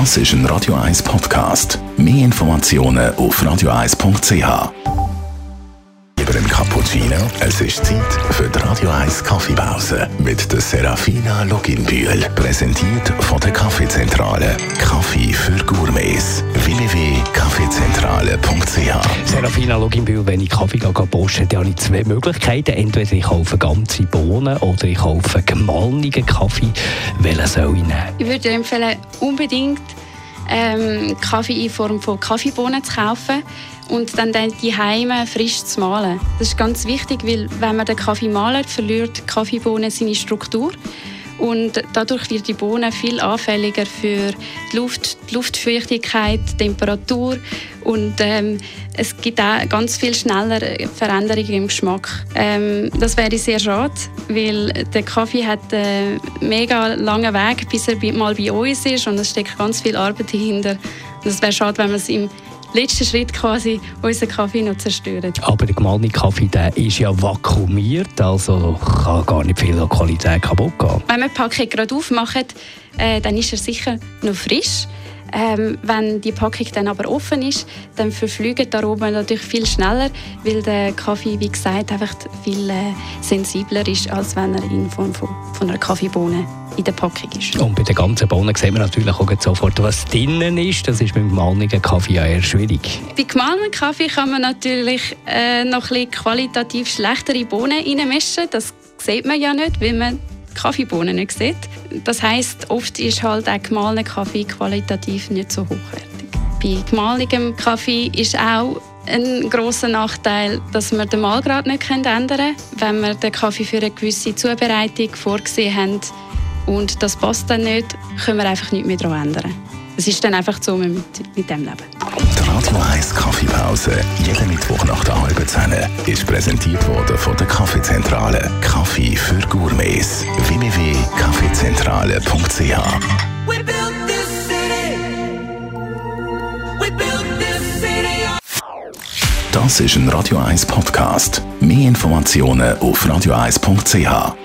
Das ist ein Radio 1 Podcast. Mehr Informationen auf radio1.ch. Über einen Cappuccino? Es ist Zeit für die Radio 1 Kaffeepause mit der Serafina Loginbühl. Präsentiert von der Kaffeezentrale. Kaffee für Gourmets. www.kaffeezentrale.ch Serafina Loginbühl, wenn ich Kaffee dann habe ich zwei Möglichkeiten. Entweder ich kaufe ganze Bohnen oder ich kaufe gemahlenen Kaffee. Welchen soll ich nehmen? Ich würde empfehlen, unbedingt ähm, Kaffee in Form von Kaffeebohnen zu kaufen und dann die Heime frisch zu mahlen. Das ist ganz wichtig, weil wenn man den Kaffee mahlt, verliert die Kaffeebohne seine Struktur und dadurch wird die Bohne viel anfälliger für die, Luft, die Luftfeuchtigkeit, Temperatur und ähm, es gibt auch ganz viel schneller Veränderungen im Geschmack. Ähm, das wäre sehr schade, weil der Kaffee hat einen mega langen Weg, bis er mal bei uns ist und es steckt ganz viel Arbeit dahinter. Und es wäre schade, wenn man es im letzten Schritt quasi unseren Kaffee noch zerstören. Aber der gemahlene Kaffee der ist ja vakuumiert, also kann gar nicht viel Qualität kaputt gehen. Wenn wir die Packung gerade aufmachen, äh, dann ist er sicher noch frisch. Ähm, wenn die Packung dann aber offen ist, dann verfliegen die Aromen natürlich viel schneller, weil der Kaffee, wie gesagt, einfach viel äh, sensibler ist, als wenn er in Form von, von einer Kaffeebohne in der Packung ist. Und bei den ganzen Bohnen sehen wir natürlich auch sofort, was drinnen ist. Das ist beim gemahlenen Kaffee ja eher schwierig. Bei gemahlenen Kaffee kann man natürlich äh, noch ein bisschen qualitativ schlechtere Bohnen reinmischen. Das sieht man ja nicht, weil man Kaffeebohnen nicht sieht. Das heißt, oft ist halt auch gemahlener Kaffee qualitativ nicht so hochwertig. Bei gemahlenem Kaffee ist auch ein großer Nachteil, dass wir den Mahlgrad nicht ändern können. Wenn wir den Kaffee für eine gewisse Zubereitung vorgesehen haben und das passt dann nicht, können wir einfach nichts mehr daran ändern. Es ist dann einfach so mit, mit dem Leben. Die Radio 1 Kaffeepause, jeden Mittwoch nach der halben Zehn, ist präsentiert worden von der Kaffeezentrale. Kaffee für Gourmets. www.kaffeezentrale.ch Das ist ein Radio 1 Podcast. Mehr Informationen auf radio1.ch.